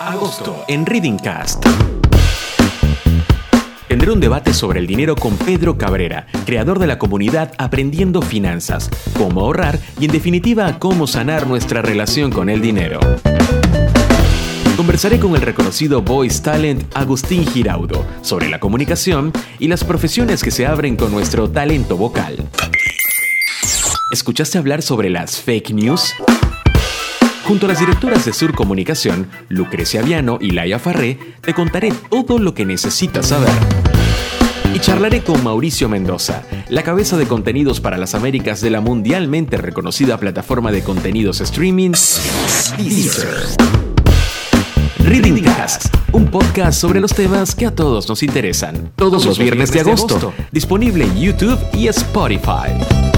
Agosto en Reading Cast. Tendré un debate sobre el dinero con Pedro Cabrera, creador de la comunidad Aprendiendo Finanzas, cómo ahorrar y en definitiva cómo sanar nuestra relación con el dinero. Conversaré con el reconocido voice talent Agustín Giraudo sobre la comunicación y las profesiones que se abren con nuestro talento vocal. ¿Escuchaste hablar sobre las fake news? Junto a las directoras de Sur Comunicación, Lucrecia Viano y Laia Farré, te contaré todo lo que necesitas saber. Y charlaré con Mauricio Mendoza, la cabeza de contenidos para las Américas de la mundialmente reconocida plataforma de contenidos streaming Deezer. Reading un podcast sobre los temas que a todos nos interesan. Todos los viernes de agosto, disponible en YouTube y Spotify.